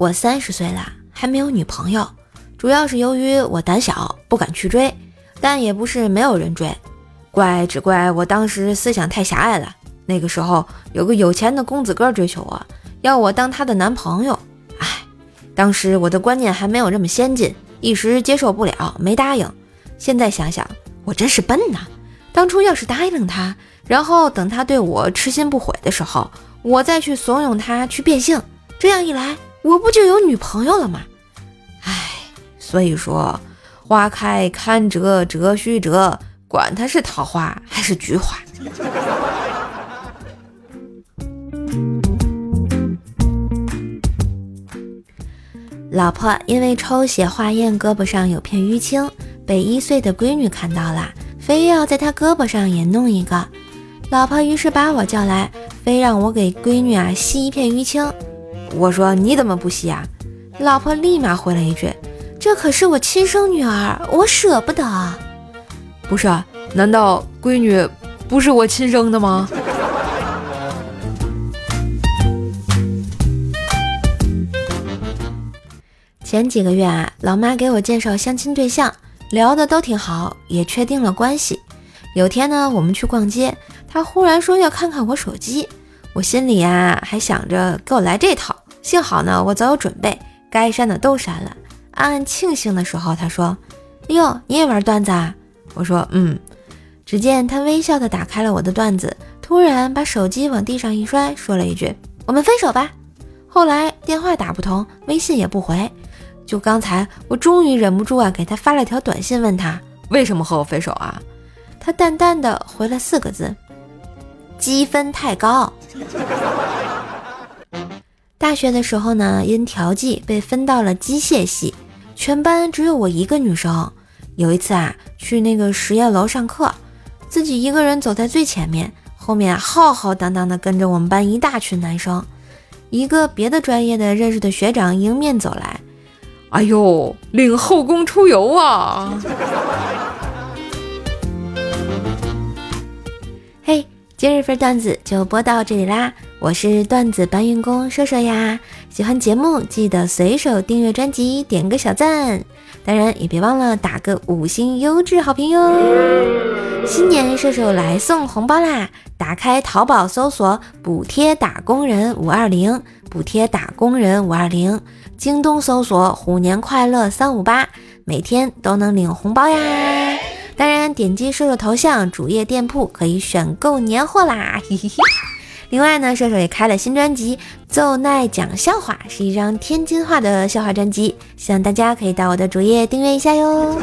我三十岁了，还没有女朋友，主要是由于我胆小，不敢去追，但也不是没有人追，怪只怪我当时思想太狭隘了。那个时候有个有钱的公子哥追求我，要我当他的男朋友。唉，当时我的观念还没有这么先进，一时接受不了，没答应。现在想想，我真是笨呐！当初要是答应他，然后等他对我痴心不悔的时候，我再去怂恿他去变性，这样一来，我不就有女朋友了吗？唉，所以说，花开堪折折须折，管它是桃花还是菊花。老婆因为抽血化验，胳膊上有片淤青，被一岁的闺女看到了，非要在她胳膊上也弄一个。老婆于是把我叫来，非让我给闺女啊吸一片淤青。我说你怎么不吸啊？老婆立马回了一句：“这可是我亲生女儿，我舍不得。”不是？难道闺女不是我亲生的吗？前几个月啊，老妈给我介绍相亲对象，聊的都挺好，也确定了关系。有天呢，我们去逛街，她忽然说要看看我手机，我心里啊还想着给我来这套。幸好呢，我早有准备，该删的都删了。暗暗庆幸的时候，他说：“哎呦，你也玩段子啊？”我说：“嗯。”只见他微笑的打开了我的段子，突然把手机往地上一摔，说了一句：“我们分手吧。”后来电话打不通，微信也不回。就刚才，我终于忍不住啊，给他发了条短信，问他为什么和我分手啊？他淡淡的回了四个字：积分太高。大学的时候呢，因调剂被分到了机械系，全班只有我一个女生。有一次啊，去那个实验楼上课，自己一个人走在最前面，后面浩浩荡荡的跟着我们班一大群男生。一个别的专业的认识的学长迎面走来。哎呦，领后宫出游啊！今日份段子就播到这里啦！我是段子搬运工射射呀，喜欢节目记得随手订阅专辑，点个小赞，当然也别忘了打个五星优质好评哟！新年射手来送红包啦！打开淘宝搜索“补贴打工人五二零”，补贴打工人五二零。京东搜索“虎年快乐三五八”，每天都能领红包呀！点击射手头像主页店铺可以选购年货啦！另外呢，射手也开了新专辑《奏奈讲笑话》，是一张天津话的笑话专辑，希望大家可以到我的主页订阅一下哟。